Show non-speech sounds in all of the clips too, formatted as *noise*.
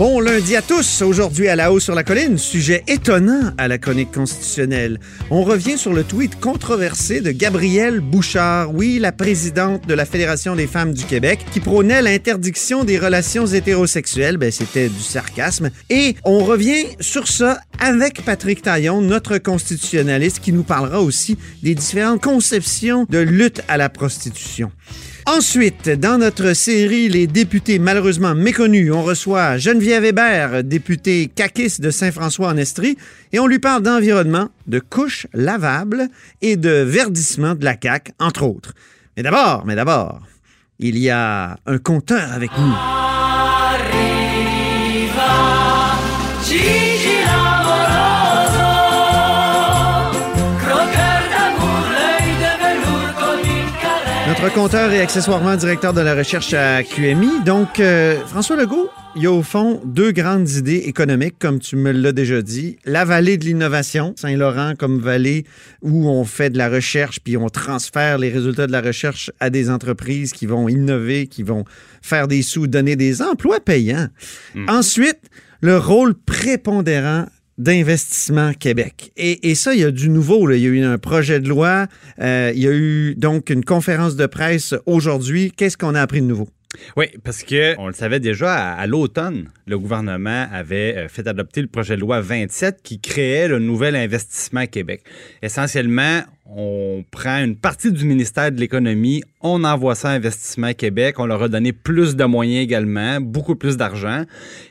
Bon lundi à tous. Aujourd'hui à la haut sur la colline, sujet étonnant à la chronique constitutionnelle. On revient sur le tweet controversé de Gabrielle Bouchard, oui, la présidente de la Fédération des femmes du Québec, qui prônait l'interdiction des relations hétérosexuelles. Ben, c'était du sarcasme. Et on revient sur ça avec Patrick Taillon, notre constitutionnaliste, qui nous parlera aussi des différentes conceptions de lutte à la prostitution. Ensuite, dans notre série Les députés malheureusement méconnus, on reçoit Geneviève Hébert, députée caquiste de Saint-François-en-Estrie, et on lui parle d'environnement, de couches lavables et de verdissement de la CAQ, entre autres. Mais d'abord, mais d'abord, il y a un compteur avec nous. Notre compteur et accessoirement directeur de la recherche à QMI. Donc, euh, François Legault, il y a au fond deux grandes idées économiques, comme tu me l'as déjà dit. La vallée de l'innovation, Saint-Laurent comme vallée où on fait de la recherche, puis on transfère les résultats de la recherche à des entreprises qui vont innover, qui vont faire des sous, donner des emplois payants. Ensuite, le rôle prépondérant d'investissement Québec. Et, et, ça, il y a du nouveau. Il y a eu un projet de loi. Euh, il y a eu donc une conférence de presse aujourd'hui. Qu'est-ce qu'on a appris de nouveau? Oui, parce que on le savait déjà à, à l'automne, le gouvernement avait euh, fait adopter le projet de loi 27 qui créait le nouvel investissement Québec. Essentiellement, on prend une partie du ministère de l'économie, on envoie ça à Investissement Québec, on leur a donné plus de moyens également, beaucoup plus d'argent.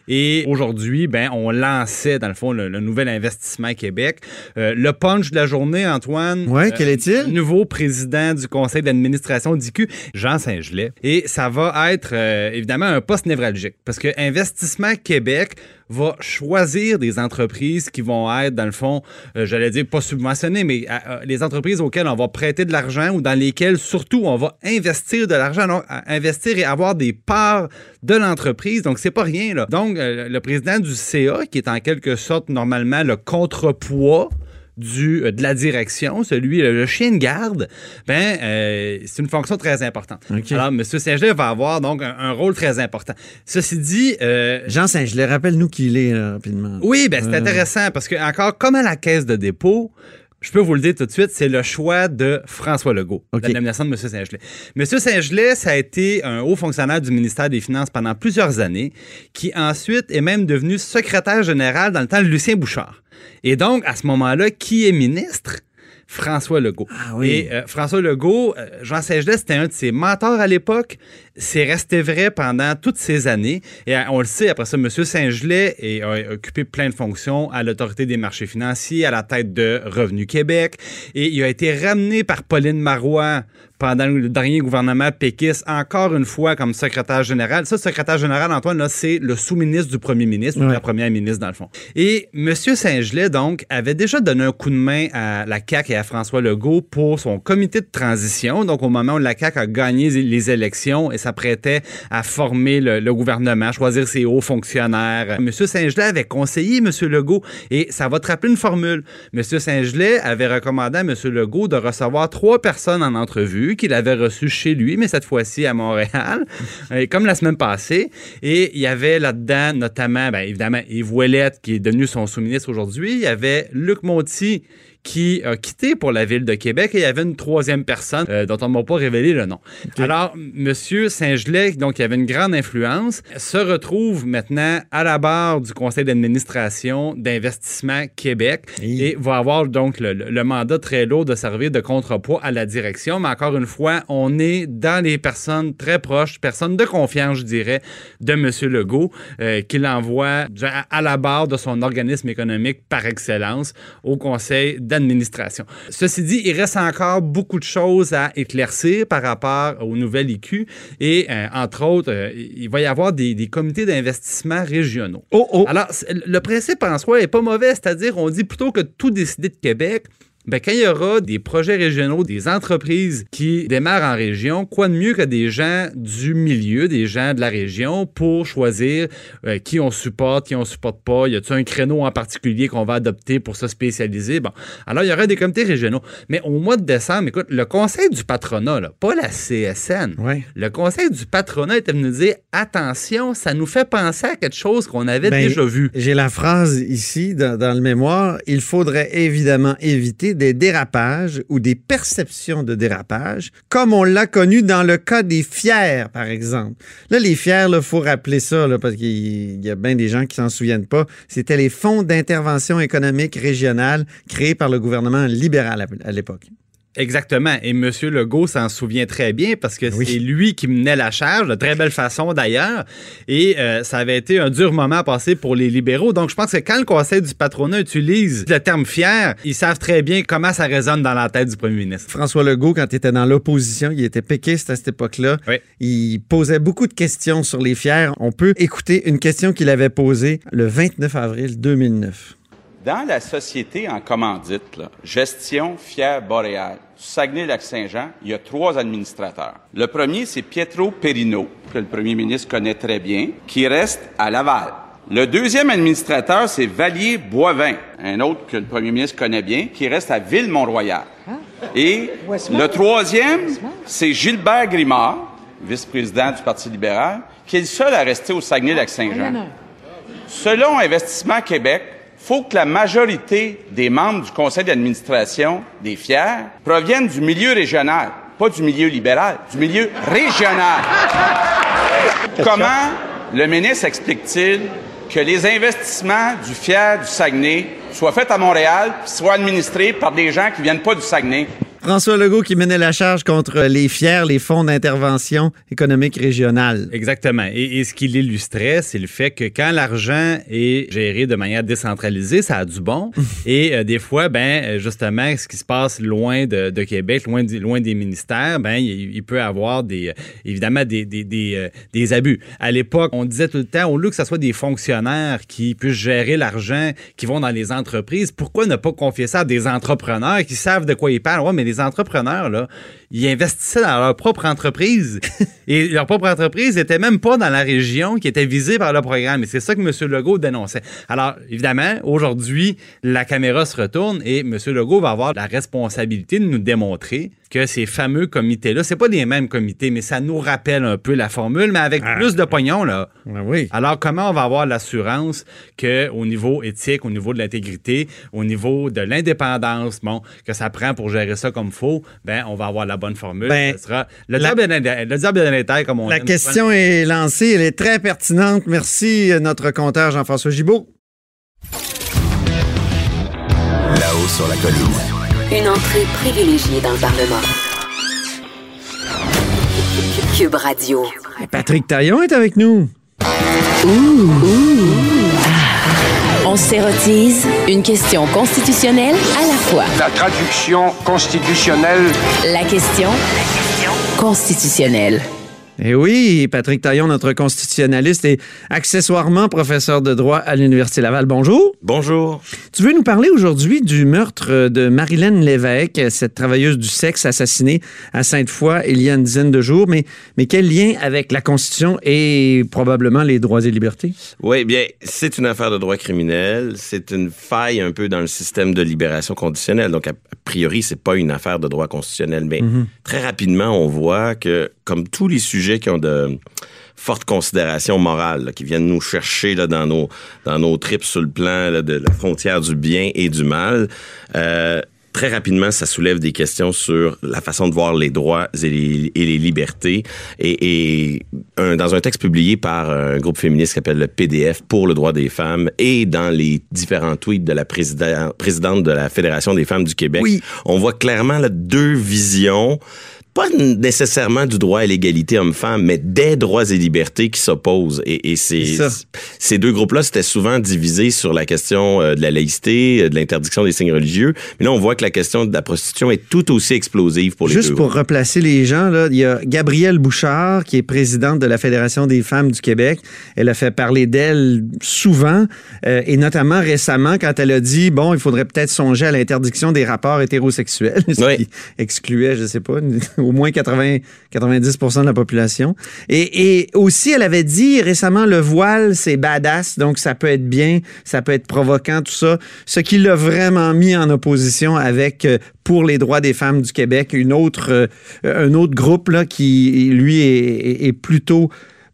Et aujourd'hui, ben, on lançait, dans le fond, le, le nouvel Investissement Québec. Euh, le punch de la journée, Antoine. Oui, euh, quel est-il? Nouveau président du conseil d'administration d'IQ, Jean Saint-Gelais. Et ça va être, euh, évidemment, un poste névralgique. Parce que Investissement Québec va choisir des entreprises qui vont être, dans le fond, euh, j'allais dire pas subventionnées, mais euh, les entreprises auxquelles on va prêter de l'argent ou dans lesquelles, surtout, on va investir de l'argent, donc investir et avoir des parts de l'entreprise. Donc, c'est pas rien, là. Donc, euh, le président du CA, qui est en quelque sorte, normalement, le contrepoids du, de la direction, celui, le, chien de garde, ben, euh, c'est une fonction très importante. Okay. Alors, M. Saint-Gelais va avoir donc un, un, rôle très important. Ceci dit... Euh, Jean Saint-Gelais, rappelle-nous qui il est là, rapidement. Oui, ben, c'est euh... intéressant parce que, encore, comme à la caisse de dépôt, je peux vous le dire tout de suite, c'est le choix de François Legault, okay. la nomination de M. Saint-Gelais. M. Saint-Gelais, ça a été un haut fonctionnaire du ministère des Finances pendant plusieurs années, qui ensuite est même devenu secrétaire général dans le temps de Lucien Bouchard. Et donc, à ce moment-là, qui est ministre? François Legault. Ah oui. Et euh, François Legault, euh, Jean Saint-Gelais, c'était un de ses mentors à l'époque. C'est resté vrai pendant toutes ces années. Et euh, on le sait, après ça, M. Saint-Gelais a occupé plein de fonctions à l'autorité des marchés financiers, à la tête de Revenu Québec. Et il a été ramené par Pauline Marois pendant le dernier gouvernement péquiste, encore une fois comme secrétaire général. Ça, secrétaire général, Antoine, là, c'est le sous-ministre du premier ministre, ouais. ou la première ministre, dans le fond. Et M. Saint-Gelais, donc, avait déjà donné un coup de main à la CAQ et à François Legault pour son comité de transition. Donc, au moment où la CAQ a gagné les élections et à former le, le, gouvernement, choisir ses hauts fonctionnaires, M. Saint-Gelais avait conseillé M. Legault, et ça va te rappeler une formule. M. Saint-Gelais avait recommandé à M. Legault de recevoir trois personnes en entrevue qu'il avait reçu chez lui, mais cette fois-ci à Montréal, *laughs* comme la semaine passée. Et il y avait là-dedans notamment, bien, évidemment, Yves Ouellette, qui est devenu son sous-ministre aujourd'hui. Il y avait Luc Monti, qui a quitté pour la ville de Québec et il y avait une troisième personne euh, dont on ne m'a pas révélé le nom. Okay. Alors, M. Saint-Gelais, donc qui avait une grande influence, se retrouve maintenant à la barre du conseil d'administration d'Investissement Québec oui. et va avoir donc le, le, mandat très lourd de servir de contrepoids à la direction. Mais encore une fois, on est dans les personnes très proches, personnes de confiance, je dirais, de M. Legault, euh, qu'il envoie à la barre de son organisme économique par excellence au conseil d'administration. Ceci dit, il reste encore beaucoup de choses à éclaircir par rapport au nouvel IQ et, euh, entre autres, euh, il va y avoir des, des comités d'investissement régionaux. Oh, oh. Alors, le principe en soi n'est pas mauvais, c'est-à-dire, on dit plutôt que tout décider de Québec, Ben, quand il y aura des projets régionaux, des entreprises qui démarrent en région, quoi de mieux que des gens du milieu, des gens de la région pour choisir euh, qui on supporte, qui on supporte pas? Y a-t-il un créneau en particulier qu'on va adopter pour se spécialiser? Bon, alors il y aura des comités régionaux. Mais au mois de décembre, écoute, le conseil du patronat, là, pas la CSN, Ouais. le conseil du patronat était venu dire attention, ça nous fait penser à quelque chose qu'on avait Ben, déjà vu. J'ai la phrase ici dans, dans le mémoire. Il faudrait évidemment éviter des dérapages ou des perceptions de dérapage, comme on l'a connu dans le cas des fiers, par exemple. Là, les fiers, il faut rappeler ça, parce qu'il y a bien des gens qui s'en souviennent pas. C'était les fonds d'intervention économique régionale créés par le gouvernement libéral à l'époque. Exactement. Et M. Legault s'en souvient très bien parce que Oui. c'est lui qui menait la charge, de très belle façon d'ailleurs. Et euh, ça avait été un dur moment à passer pour les libéraux. Donc, je pense que quand le Conseil du patronat utilise le terme fier, ils savent très bien comment ça résonne dans la tête du premier ministre. François Legault, quand il était dans l'opposition, il était péquiste à cette époque-là. Oui. Il posait beaucoup de questions sur les fiers. On peut écouter une question qu'il avait posée le 29 avril 2009. Dans la société en commandite, là, gestion fière boréale, Saguenay-Lac-Saint-Jean, il y a trois administrateurs. Le premier, c'est Pietro Perino, que le premier ministre connaît très bien, qui reste à Laval. Le deuxième administrateur, c'est Valier Boivin, un autre que le premier ministre connaît bien, qui reste à Ville-Mont-Royal. Et le troisième, c'est Gilbert Grimard, vice-président du Parti libéral, qui est le seul à rester au Saguenay-Lac-Saint-Jean. Selon Investissement Québec, faut que la majorité des membres du conseil d'administration des FIER proviennent du milieu régional, pas du milieu libéral, du milieu régional. *laughs* Comment le ministre explique-t-il que les investissements du FIER du Saguenay soient faits à Montréal soient administrés par des gens qui viennent pas du Saguenay? François Legault qui menait la charge contre les fiers, les fonds d'intervention économique régionale. Exactement. Et, et ce qu'il illustrait, c'est le fait que quand l'argent est géré de manière décentralisée, ça a du bon. *laughs* et euh, des fois, ben euh, justement, ce qui se passe loin de, de Québec, loin, des ministères, ben il, il peut avoir des, euh, évidemment des, des, des, euh, des abus. À l'époque, on disait tout le temps, au lieu que ce soit des fonctionnaires qui puissent gérer l'argent, qui vont dans les entreprises, pourquoi ne pas confier ça à des entrepreneurs qui savent de quoi ils parlent? Ouais, mais les entrepreneurs, là, ils investissaient dans leur propre entreprise. *laughs* et leur propre entreprise n'était même pas dans la région qui était visée par le programme. Et c'est ça que M. Legault dénonçait. Alors, évidemment, aujourd'hui, la caméra se retourne et M. Legault va avoir la responsabilité de nous démontrer que ces fameux comités-là, c'est pas les mêmes comités, mais ça nous rappelle un peu la formule, mais avec plus de pognon, là. Ah oui. Alors, comment on va avoir l'assurance qu'au niveau éthique, au niveau de l'intégrité, au niveau de l'indépendance, bon, que ça prend pour gérer ça comme faut, ben, on va avoir la bonne formule. Ben, Ce sera le la- diable le diable détails, comme on La aime question est lancée, elle est très pertinente. Merci, notre compteur Jean-François Gibault. Là-haut sur la colline. Une entrée privilégiée dans le Parlement. Cube Radio. Patrick Taillon est avec nous. On s'érotise une question constitutionnelle à la fois. La traduction constitutionnelle La question constitutionnelle. Eh oui, Patrick Taillon, notre constitutionnaliste et accessoirement professeur de droit à l'Université Laval. Bonjour. Bonjour. Tu veux nous parler aujourd'hui du meurtre de Marilyn Lévesque, cette travailleuse du sexe assassinée à Sainte-Foy il y a une dizaine de jours. Mais, mais quel lien avec la Constitution et probablement les droits et libertés? Oui, bien, c'est une affaire de droit criminel. C'est une faille un peu dans le système de libération conditionnelle. Donc, a, priori, c'est pas une affaire de droit constitutionnel. Mais très rapidement, on voit que, comme tous les sujets qui ont de fortes considérations morales, là, qui viennent nous chercher là, dans nos dans nos tripes sur le plan là, de la frontière du bien et du mal, euh, très rapidement, ça soulève des questions sur la façon de voir les droits et les, et les libertés. Et, et un- dans un texte publié par un groupe féministe qui s'appelle le PDF pour le droit des femmes et dans les différents tweets de la président- présidente de la Fédération des femmes du Québec, Oui. on voit clairement là, deux visions pas nécessairement du droit à l'égalité homme-femme, mais des droits et libertés qui s'opposent. Et, et c'est, C'est ça. ces deux groupes-là, c'était souvent divisés sur la question euh, de la laïcité, euh, de l'interdiction des signes religieux. Mais là, on voit que la question de la prostitution est tout aussi explosive pour les Juste deux pour groupes. replacer les gens, là, il y a Gabrielle Bouchard, qui est présidente de la Fédération des femmes du Québec. Elle a fait parler d'elle souvent, euh, et notamment récemment, quand elle a dit, bon, il faudrait peut-être songer à l'interdiction des rapports hétérosexuels, *laughs* ce Oui. qui excluait, je sais pas, une- *laughs* au moins 80, 90% de la population. Et, aussi, elle avait dit récemment, le voile, c'est badass, donc ça peut être bien, ça peut être provoquant, tout ça. Ce qui l'a vraiment mis en opposition avec euh, pour les droits des femmes du Québec, une autre, euh, un autre groupe là, qui, lui, est plutôt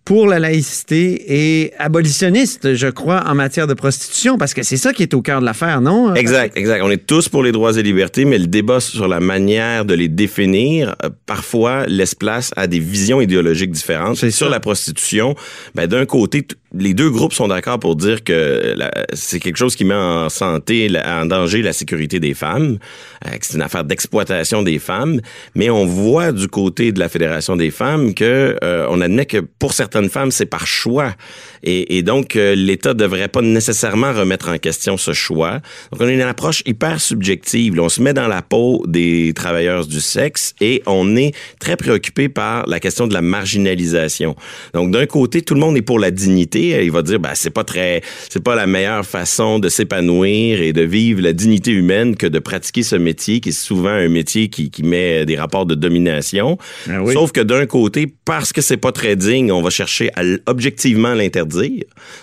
pour la laïcité et abolitionniste, je crois, en matière de prostitution, parce que c'est ça qui est au cœur de l'affaire, non? Exact, exact. On est tous pour les droits et libertés, mais le débat sur la manière de les définir, euh, parfois, laisse place à des visions idéologiques différentes. C'est Sur ça. la prostitution, ben, d'un côté, les deux groupes sont d'accord pour dire que c'est quelque chose qui met en santé, la- en danger la sécurité des femmes, euh, que c'est une affaire d'exploitation des femmes, mais on voit du côté de la Fédération des femmes que euh, on admet que pour certaines femmes, c'est par choix. Et, et donc, euh, l'État devrait pas nécessairement remettre en question ce choix. Donc, on a une approche hyper subjective. Là, on se met dans la peau des travailleurs du sexe et on est très préoccupé par la question de la marginalisation. Donc, d'un côté, tout le monde est pour la dignité. Il va dire, ben, c'est pas très, c'est pas la meilleure façon de s'épanouir et de vivre la dignité humaine que de pratiquer ce métier, qui est souvent un métier qui, qui met des rapports de domination. Ah oui. Sauf que d'un côté, parce que c'est pas très digne, on va chercher à objectivement l'interdire.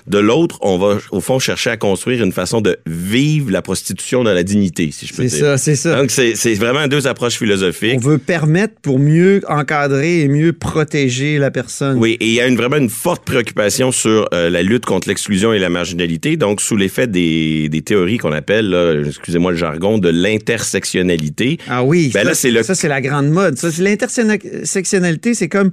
De l'autre, on va au fond chercher à construire une façon de vivre la prostitution dans la dignité, si je peux C'est dire. ça, c'est ça. Donc c'est c'est vraiment deux approches philosophiques. On veut permettre pour mieux encadrer et mieux protéger la personne. Oui, et il y a une, vraiment une forte préoccupation sur euh, la lutte contre l'exclusion et la marginalité, donc sous l'effet des, des théories qu'on appelle, excusez-moi le jargon, de l'intersectionnalité. Ah oui, Ben ça, là, c'est le- ça, c'est la grande mode. C'est L'intersectionnalité, c'est comme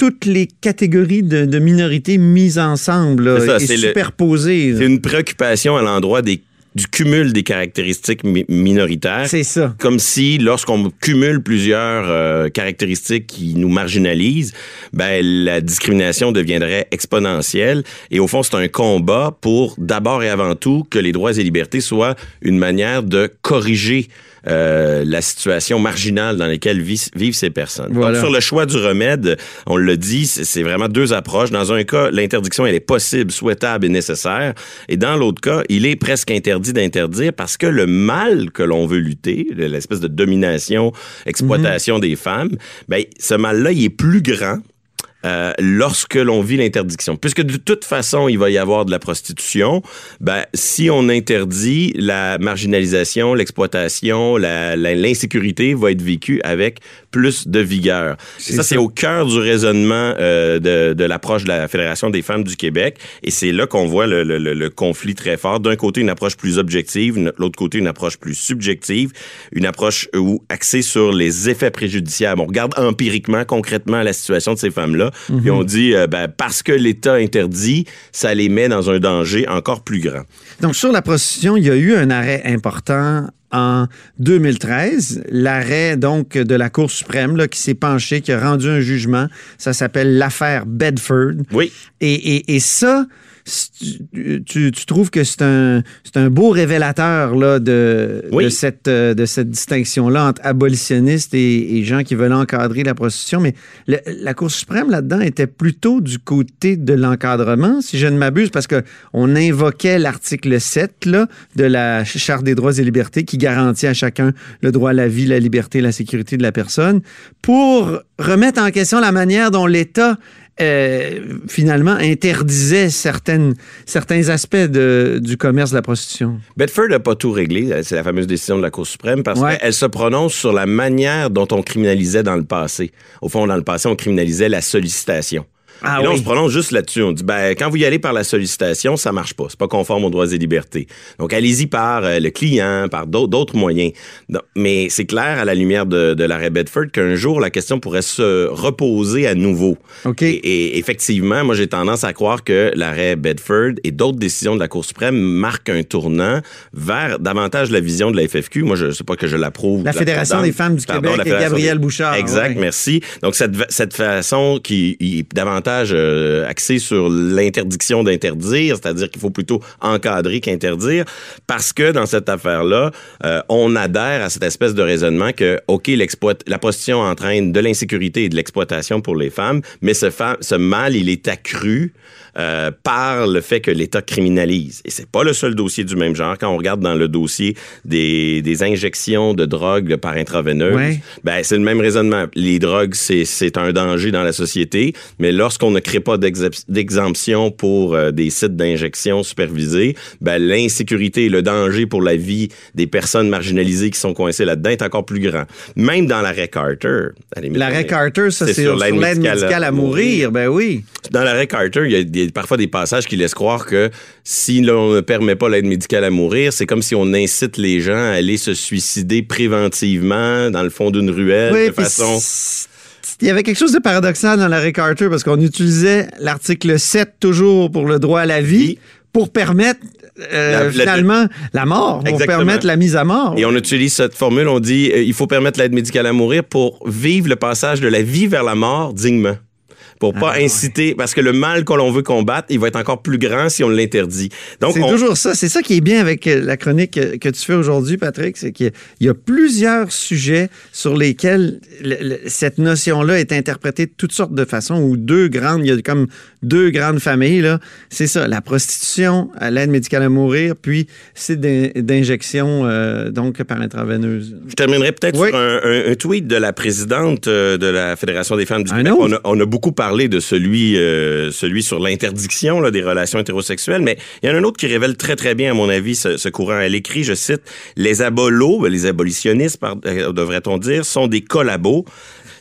toutes les catégories de, de minorités mises ensemble là, C'est ça, et superposées. C'est une préoccupation à l'endroit des du cumul des caractéristiques mi- minoritaires. C'est ça. Comme si, lorsqu'on cumule plusieurs euh, caractéristiques qui nous marginalisent, ben la discrimination deviendrait exponentielle. Et au fond, c'est un combat pour d'abord et avant tout que les droits et libertés soient une manière de corriger euh, la situation marginale dans laquelle vi- vivent ces personnes. Voilà. Donc, sur le choix du remède, on le dit, c'est vraiment deux approches. Dans un cas, l'interdiction, elle est possible, souhaitable et nécessaire. Et dans l'autre cas, il est presque interdit d'interdire parce que le mal que l'on veut lutter, l'espèce de domination, exploitation des femmes, ben, ce mal-là, il est plus grand euh, lorsque l'on vit l'interdiction. Puisque de toute façon, il va y avoir de la prostitution, ben, si on interdit la marginalisation, l'exploitation, l'insécurité va être vécue avec plus de vigueur. Et ça, c'est au cœur du raisonnement euh, de, de l'approche de la Fédération des femmes du Québec. Et c'est là qu'on voit le, le- le- le conflit très fort. D'un côté, une approche plus objective, de l'autre côté, une approche plus subjective, une approche où axée sur les effets préjudiciables. On regarde empiriquement, concrètement la situation de ces femmes-là, puis on dit, euh, ben, parce que l'État interdit, ça les met dans un danger encore plus grand. Donc, sur la prostitution, il y a eu un arrêt important en 2013, l'arrêt donc de la Cour suprême là, qui s'est penché, qui a rendu un jugement. Ça s'appelle l'affaire Bedford. Oui. Et, et, et ça, tu, tu trouves que c'est un, c'est un beau révélateur là, de, Oui. de cette, euh, de cette distinction-là entre abolitionnistes et, et gens qui veulent encadrer la prostitution. Mais le- la Cour suprême, là-dedans, était plutôt du côté de l'encadrement, si je ne m'abuse, parce qu'on invoquait l'article 7 là, de la Charte des droits et libertés qui garantit à chacun le droit à la vie, la liberté, la sécurité de la personne, pour remettre en question la manière dont l'État euh, finalement interdisait certaines, certains aspects de- du commerce de la prostitution. Bedford n'a pas tout réglé. C'est la fameuse décision de la Cour suprême parce Ouais. qu'elle se prononce sur la manière dont on criminalisait dans le passé. Au fond, dans le passé, on criminalisait la sollicitation. Ah et là, on se prononce juste là-dessus. On dit, ben, quand vous y allez par la sollicitation, ça marche pas. C'est pas conforme aux droits et libertés. Donc, allez-y par euh, le client, par d'au- d'autres moyens. Mais c'est clair, à la lumière de, de l'arrêt Bedford, qu'un jour, la question pourrait se reposer à nouveau. OK. Et, et effectivement, moi, j'ai tendance à croire que l'arrêt Bedford et d'autres décisions de la Cour suprême marquent un tournant vers davantage la vision de la FFQ. Moi, je sais pas que je l'approuve. La Fédération des femmes du Pardon, Québec et Gabrielle des- Bouchard, Exact, ouais. merci. Donc, cette, cette façon qui est davantage euh, axée sur l'interdiction d'interdire, c'est-à-dire qu'il faut plutôt encadrer qu'interdire, parce que dans cette affaire-là, euh, on adhère à cette espèce de raisonnement que, OK, la prostitution entraîne de l'insécurité et de l'exploitation pour les femmes, mais ce, fa- ce mal, il est accru euh, par le fait que l'État criminalise. Et c'est pas le seul dossier du même genre. Quand on regarde dans le dossier des, des injections de drogue par intraveineuse, Ouais. ben, c'est le même raisonnement. Les drogues, c'est, un danger dans la société, mais lorsqu'on ne crée pas d'exemption pour euh, des sites d'injection supervisés, ben, l'insécurité et le danger pour la vie des personnes marginalisées qui sont coincées là-dedans est encore plus grand. Même dans l'arrêt Carter. L'arrêt Carter, ça, c'est sur l'aide médicale, à mourir. Ben oui. dans l'arrêt Carter, il y a des- parfois des passages qui laissent croire que si l'on ne permet pas l'aide médicale à mourir, c'est comme si on incite les gens à aller se suicider préventivement dans le fond d'une ruelle Oui, de façon... il y avait quelque chose de paradoxal dans l'arrêt Carter parce qu'on utilisait l'article 7 toujours pour le droit à la vie Oui. pour permettre euh, La- la- finalement la mort, pour Exactement. permettre la mise à mort. Et on utilise cette formule, on dit euh, il faut permettre l'aide médicale à mourir pour vivre le passage de la vie vers la mort dignement. Pour pas Ah, ouais. inciter, parce que le mal que l'on veut combattre, il va être encore plus grand si on l'interdit. Donc, C'est on- toujours ça. C'est ça qui est bien avec euh, la chronique que, que tu fais aujourd'hui, Patrick, c'est qu'il y a- plusieurs sujets sur lesquels le- le- cette notion-là est interprétée de toutes sortes de façons, ou deux grandes, il y a comme deux grandes familles, là. C'est ça, la prostitution, à l'aide médicale à mourir, puis c'est d'in- d'injection, euh, donc, par intraveineuse. Je terminerai peut-être Oui. sur un, un- un tweet de la présidente euh, de la Fédération des femmes du Québec. On a, on a beaucoup parlé de celui, euh, celui sur l'interdiction des relations hétérosexuelles, mais il y en a un autre qui révèle très, très bien, à mon avis, ce, courant. Elle écrit, je cite, « Les abolos, les abolitionnistes, euh, devrait-on dire, sont des collabos.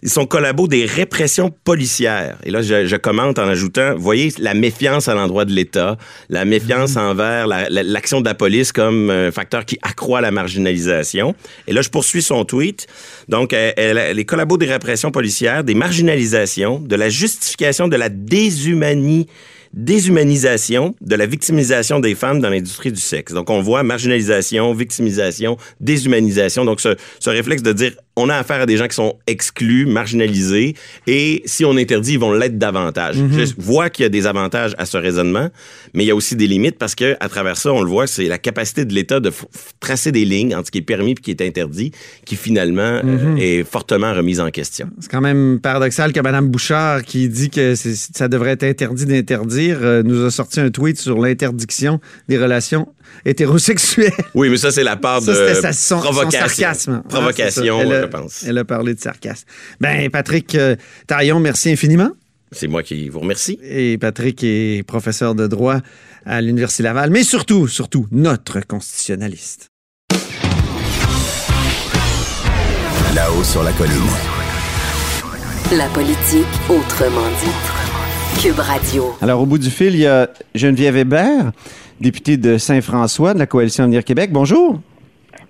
Ils sont collabos des répressions policières. Et là, je, je commente en ajoutant, voyez, la méfiance à l'endroit de l'État, la méfiance envers la- la- l'action de la police comme un facteur qui accroît la marginalisation. Et là, je poursuis son tweet. Donc, elle, elle- les collabos des répressions policières, des marginalisations, de la justification de la déshumanie déshumanisation de la victimisation des femmes dans l'industrie du sexe. Donc, on voit marginalisation, victimisation, déshumanisation. Donc, ce, ce réflexe de dire on a affaire à des gens qui sont exclus, marginalisés, et si on interdit, ils vont l'être davantage. Je vois qu'il y a des avantages à ce raisonnement, mais il y a aussi des limites parce que à travers ça, on le voit, c'est la capacité de l'État de tracer des lignes entre ce qui est permis et ce qui est interdit, qui finalement euh, est fortement remise en question. C'est quand même paradoxal que Mme Bouchard, qui dit que ça devrait être interdit d'interdire, euh, nous a sorti un tweet sur l'interdiction des relations hétérosexuelles. Oui, mais ça, c'est la part Ça, de c'était sa- son, son provocation. sarcasme. Provocation, Ah. Elle a- je pense. Elle a parlé de sarcasme. Ben, Patrick euh, Taillon, merci infiniment. C'est moi qui vous remercie. Et Patrick est professeur de droit à l'Université Laval, mais surtout, surtout, notre constitutionnaliste. Là-haut sur la colline. La politique autrement dite. Cube Radio. Alors, au bout du fil, il y a Geneviève Hébert, députée de Saint-François de la Coalition Avenir Québec. Bonjour.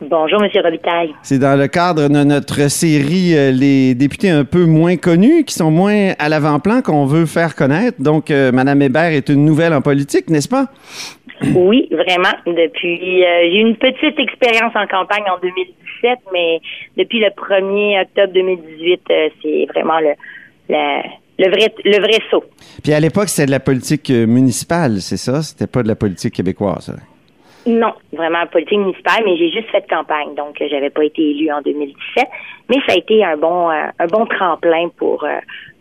Bonjour, Monsieur Robitaille. C'est dans le cadre de notre série euh, Les députés un peu moins connus, qui sont moins à l'avant-plan, qu'on veut faire connaître. Donc, euh, Madame Hébert est une nouvelle en politique, n'est-ce pas? *clears throat* Oui, vraiment. Depuis, euh, j'ai eu une petite expérience en campagne en 2017, mais depuis le 1er octobre 2018, euh, c'est vraiment le, le, le vrai, le vrai saut. Puis à l'époque, c'était de la politique euh, municipale, c'est ça? C'était pas de la politique québécoise. Non, vraiment politique municipale, mais j'ai juste fait campagne, donc euh, j'avais pas été élue en 2017, mais ça a été un bon, euh, un bon tremplin pour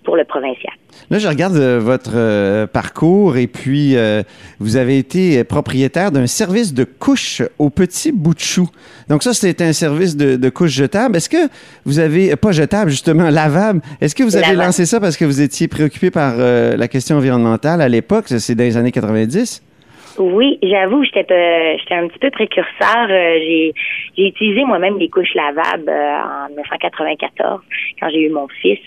pour le provincial. Là, je regarde euh, votre euh, parcours et puis euh, vous avez été propriétaire d'un service de couche au petit bout de chou. Donc ça, c'était un service de, de couche jetable. Est-ce que vous avez, pas jetable justement, lavable, est-ce que vous avez Lavable. lancé ça parce que vous étiez préoccupé par la question environnementale à l'époque? C'est dans les années 90? Oui, j'avoue, j'étais j'étais un petit peu précurseur. Euh, j'ai j'ai utilisé moi-même des couches lavables euh, en 1994 quand j'ai eu mon fils.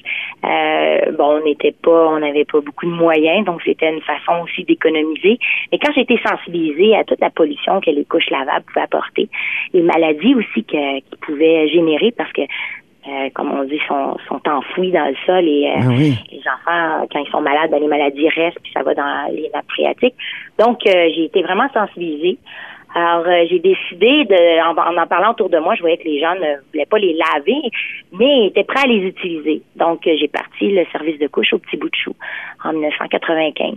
Euh, bon, on n'était pas, on n'avait pas beaucoup de moyens, donc c'était une façon aussi d'économiser. Mais quand j'ai été sensibilisée à toute la pollution que les couches lavables pouvaient apporter, les maladies aussi qu'ils pouvaient générer, parce que euh, comme on dit, sont, sont enfouis dans le sol et euh, Ah oui. les enfants, quand ils sont malades, ben, les maladies restent, puis ça va dans les nappes phréatiques. Donc, euh, j'ai été vraiment sensibilisée. Alors, euh, j'ai décidé de, en, en en parlant autour de moi, je voyais que les gens ne voulaient pas les laver, mais étaient prêts à les utiliser. Donc, euh, j'ai parti le service de couche au petit bout de chou en 1995.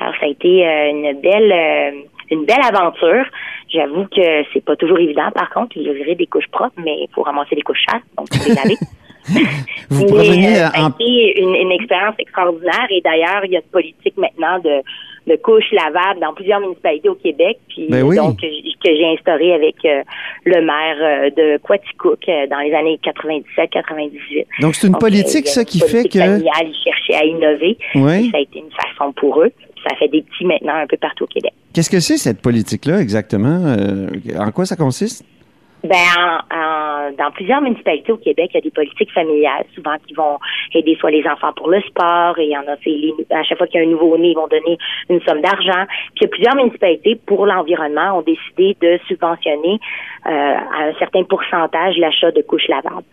Alors, ça a été euh, une belle, euh, une belle aventure. J'avoue que c'est pas toujours évident. Par contre, livrer des couches propres, mais il faut ramasser les couches sales, donc les laver. *laughs* Vous Mais, proveniez euh, ça a en... été une, une expérience extraordinaire et d'ailleurs, il y a une politique maintenant de, de couches lavables dans plusieurs municipalités au Québec, puis Ben oui. donc que j'ai instauré avec euh, le maire euh, de Quaticook euh, dans les années 97-98. Donc, c'est une Donc, euh, politique, ça, qui fait que... familiale, ils cherchaient à innover. Oui. Et ça a été une façon pour eux. Ça fait des petits maintenant un peu partout au Québec. Qu'est-ce que c'est, cette politique-là, exactement? Euh, en quoi ça consiste? Ben, en- en- dans plusieurs municipalités au Québec, il y a des politiques familiales, souvent qui vont aider soit les enfants pour le sport, et il y en a, les- à chaque fois qu'il y a un nouveau-né, ils vont donner une somme d'argent. Puis il y a plusieurs municipalités pour l'environnement ont décidé de subventionner euh, à un certain pourcentage l'achat de couches lavables.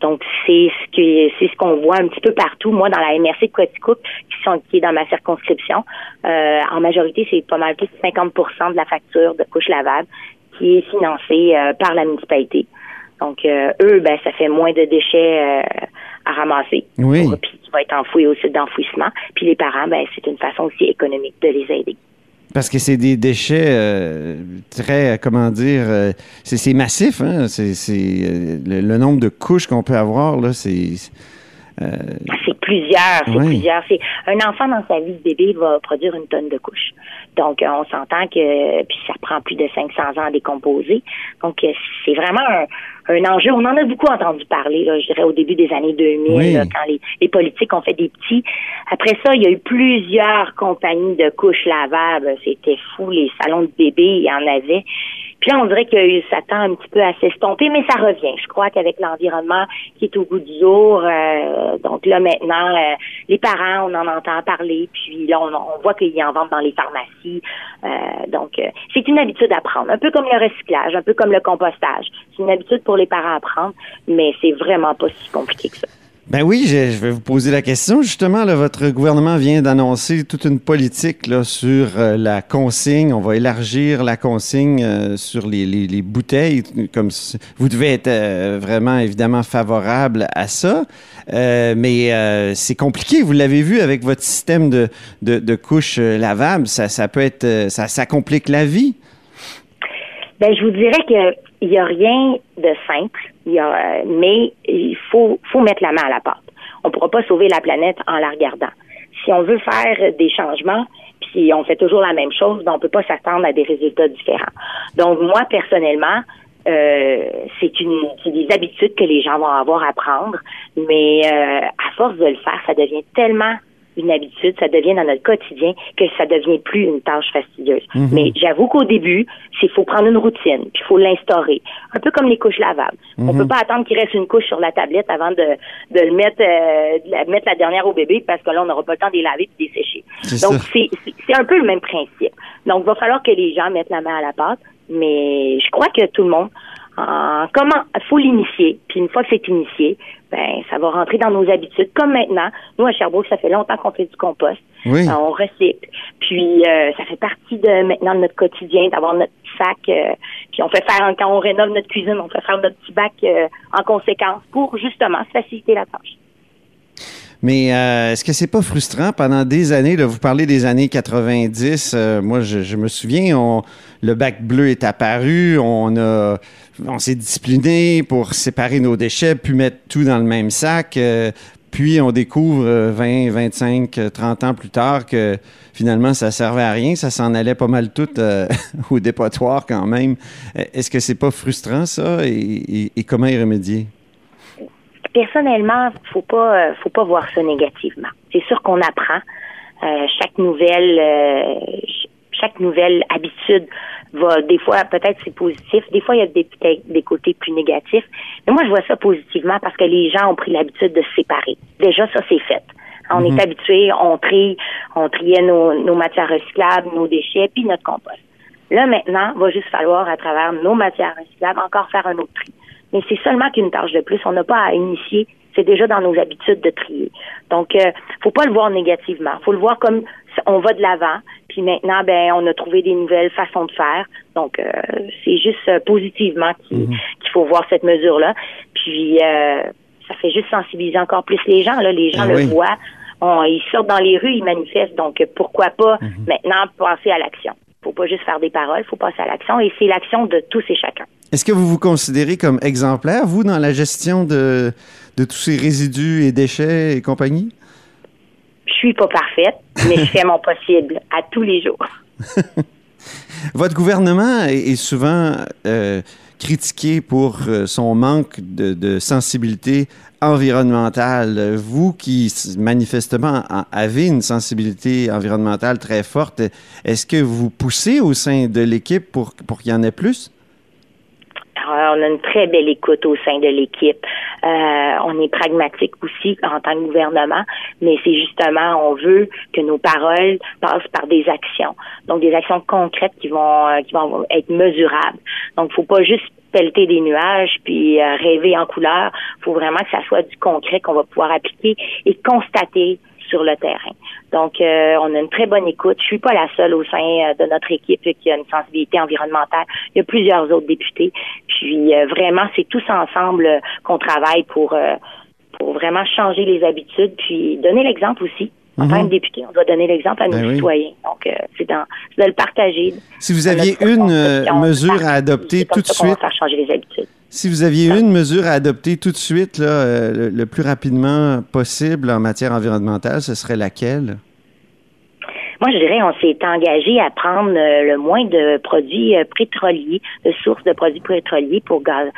Donc c'est ce que c'est ce qu'on voit un petit peu partout. Moi, dans la MRC de Quaticook, qui sont qui est dans ma circonscription, euh, en majorité, c'est pas mal plus de 50 de la facture de couches lavables qui est financée euh, par la municipalité. Donc euh, eux, ben ça fait moins de déchets euh, à ramasser. Oui. Pour- Puis qui va être enfoui au site d'enfouissement. Puis les parents, ben c'est une façon aussi économique de les aider. Parce que c'est des déchets euh, très, euh, comment dire, euh, c'est c'est massif, hein? C'est euh, le, le nombre de couches qu'on peut avoir, là, c'est... euh, C'est plusieurs, c'est plusieurs. C'est un enfant dans sa vie de bébé va produire une tonne de couches. Donc, euh, on s'entend que puis ça prend plus de 500 ans à décomposer. Donc, c'est vraiment un, un enjeu. On en a beaucoup entendu parler, là, je dirais, au début des années 2000, Oui. là, quand les, les politiques ont fait des petits. Après ça, il y a eu plusieurs compagnies de couches lavables. C'était fou, les salons de bébés, il y en avait. Puis là, on dirait que ça tend un petit peu à s'estomper, mais ça revient. Je crois qu'avec l'environnement qui est au goût du jour, euh, donc là maintenant, euh, les parents, on en entend parler, puis là, on, on voit qu'ils en vendent dans les pharmacies. Euh, donc, euh, c'est une habitude à prendre, un peu comme le recyclage, un peu comme le compostage. C'est une habitude pour les parents à prendre, mais c'est vraiment pas si compliqué que ça. Ben oui, je, vais vous poser la question. Justement, votre gouvernement vient d'annoncer toute une politique sur euh, la consigne. On va élargir la consigne euh, sur les, les- les bouteilles. Comme vous devez être euh, vraiment évidemment favorable à ça, mais c'est compliqué. Vous l'avez vu avec votre système de, couches lavables. Ça, peut être, ça, ça complique la vie. Ben, je vous dirais que il y a rien de simple, y a, mais il faut, faut mettre la main à la pâte. On pourra pas sauver la planète en la regardant. Si on veut faire des changements, puis on fait toujours la même chose, ben on peut pas s'attendre à des résultats différents. Donc moi personnellement, euh, c'est une c'est des habitudes que les gens vont avoir à prendre, mais euh, à force de le faire, ça devient tellement une habitude, ça devient dans notre quotidien que ça devient plus une tâche fastidieuse. Mhm. Mais j'avoue qu'au début, c'est faut prendre une routine, puis il faut l'instaurer. Un peu comme les couches lavables. On Mhm. peut pas attendre qu'il reste une couche sur la tablette avant de, de le mettre, euh, de la, mettre la dernière au bébé parce que là, on n'aura pas le temps de les laver et de les sécher. Donc, c'est un peu le même principe. Donc, il va falloir que les gens mettent la main à la pâte, mais je crois que tout le monde, en, comment, faut l'initier. Puis une fois que c'est initié, ben, ça va rentrer dans nos habitudes. Comme maintenant, nous à Sherbrooke, ça fait longtemps qu'on fait du compost. Oui. Euh, on recycle. Puis euh, ça fait partie de maintenant de notre quotidien d'avoir notre petit sac. euh, puis on fait faire quand on rénove notre cuisine, on fait faire notre petit bac euh, en conséquence pour justement faciliter la tâche. Mais euh, est-ce que c'est pas frustrant pendant des années, là, vous parlez des années 90, euh, moi je, me souviens, on, le bac bleu est apparu, on a on s'est discipliné pour séparer nos déchets, puis mettre tout dans le même sac, euh, puis on découvre euh, 20, 25, euh, 30 ans plus tard que finalement ça servait à rien, ça s'en allait pas mal tout euh, *laughs* au dépotoir quand même. Est-ce que c'est pas frustrant ça? Et, et- et comment y remédier? Personnellement, faut pas, euh, faut pas voir ça négativement. C'est sûr qu'on apprend. Euh, chaque nouvelle, euh, ch- chaque nouvelle habitude va, des fois, peut-être c'est positif, des fois il y a des, des côtés plus négatifs. Mais moi, je vois ça positivement parce que les gens ont pris l'habitude de se séparer. Déjà, ça, c'est fait. On est habitué, on trie, on triait nos, nos matières recyclables, nos déchets, puis notre compost. Là, maintenant, va juste falloir, à travers nos matières recyclables, encore faire un autre tri. Mais c'est seulement qu'une tâche de plus. On n'a pas à initier. C'est déjà dans nos habitudes de trier. Donc, euh, faut pas le voir négativement. Faut le voir comme on va de l'avant. Puis maintenant, ben, on a trouvé des nouvelles façons de faire. Donc, euh, c'est juste euh, positivement qu'il faut voir cette mesure-là. Puis, euh, ça fait juste sensibiliser encore plus les gens. Là, les gens Ah le oui. voient. On- ils sortent dans les rues, ils manifestent. Donc, pourquoi pas Mhm. maintenant passer à l'action? Faut pas juste faire des paroles, faut passer à l'action. Et c'est l'action de tous et chacun. Est-ce que vous vous considérez comme exemplaire, vous, dans la gestion de, de tous ces résidus et déchets et compagnie? Je suis pas parfaite, mais je fais mon possible à tous les jours. *laughs* Votre gouvernement est souvent euh, critiqué pour euh, son manque de, de sensibilité environnementale. Vous qui manifestement avez une sensibilité environnementale très forte, est-ce que vous poussez au sein de l'équipe pour, pour qu'il y en ait plus? On a une très belle écoute au sein de l'équipe. Euh, on est pragmatique aussi en tant que gouvernement, mais c'est justement, on veut que nos paroles passent par des actions. Donc, des actions concrètes qui vont, euh, qui vont être mesurables. Donc, faut pas juste pelleter des nuages puis euh, rêver en couleur. faut vraiment que ça soit du concret qu'on va pouvoir appliquer et constater sur le terrain. Donc, euh, on a une très bonne écoute. Je suis pas la seule au sein euh, de notre équipe qui a une sensibilité environnementale. Il y a plusieurs autres députés. Puis, euh, vraiment, c'est tous ensemble qu'on travaille pour euh, pour vraiment changer les habitudes, puis donner l'exemple aussi. En Mhm. tant que député, on doit donner l'exemple à nos Ben oui. citoyens. Donc, c'est dans, c'est de le partager. Si vous aviez une mesure à adopter tout de suite, faire changer les habitudes. Si vous aviez une mesure à adopter tout de suite, euh, le plus rapidement possible en matière environnementale, ce serait laquelle? Moi, je dirais, on s'est engagé à prendre euh, le moins de produits euh, pétroliers, de sources de produits pétroliers pour gaz,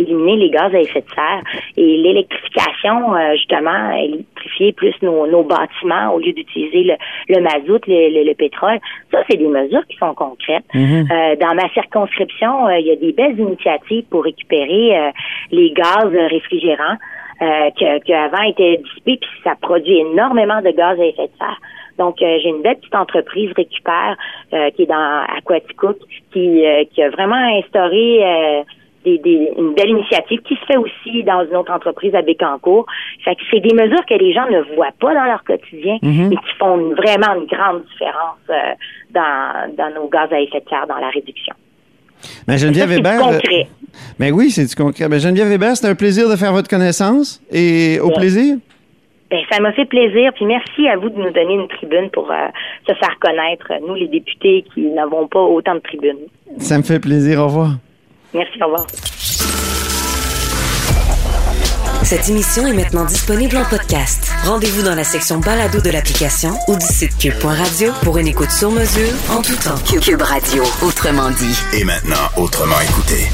éliminer les gaz à effet de serre. Et l'électrification, euh, justement, électrifier plus nos, nos bâtiments au lieu d'utiliser le, le mazout, le, le- le pétrole, ça, c'est des mesures qui sont concrètes. Euh, dans ma circonscription, il y a des belles initiatives pour récupérer euh, les gaz réfrigérants euh, que- qui avant étaient dissipés, puis ça produit énormément de gaz à effet de serre. Donc, euh, j'ai une belle petite entreprise récupère euh, qui est dans Aquaticook, qui, euh, qui a vraiment instauré des, des- une belle initiative qui se fait aussi dans une autre entreprise à Bécancourt. Fait que c'est des mesures que les gens ne voient pas dans leur quotidien, mais qui font une- vraiment une grande différence dans, dans nos gaz à effet de serre, dans la réduction. Ben, Geneviève Ça, Hébert. concret. ben oui, c'est du concret. Ben, Geneviève Hébert, c'est un plaisir de faire votre connaissance et au Ouais. plaisir. Ben, ça m'a fait plaisir. Puis merci à vous de nous donner une tribune pour euh, se faire connaître, nous les députés qui n'avons pas autant de tribunes. Ça me fait plaisir. Au revoir. Merci, au revoir. Cette émission est maintenant disponible en podcast. Rendez-vous dans la section balado de l'application ou du site cube.radio pour une écoute sur mesure en tout temps. Cube Radio, autrement dit. Et maintenant, autrement écouté.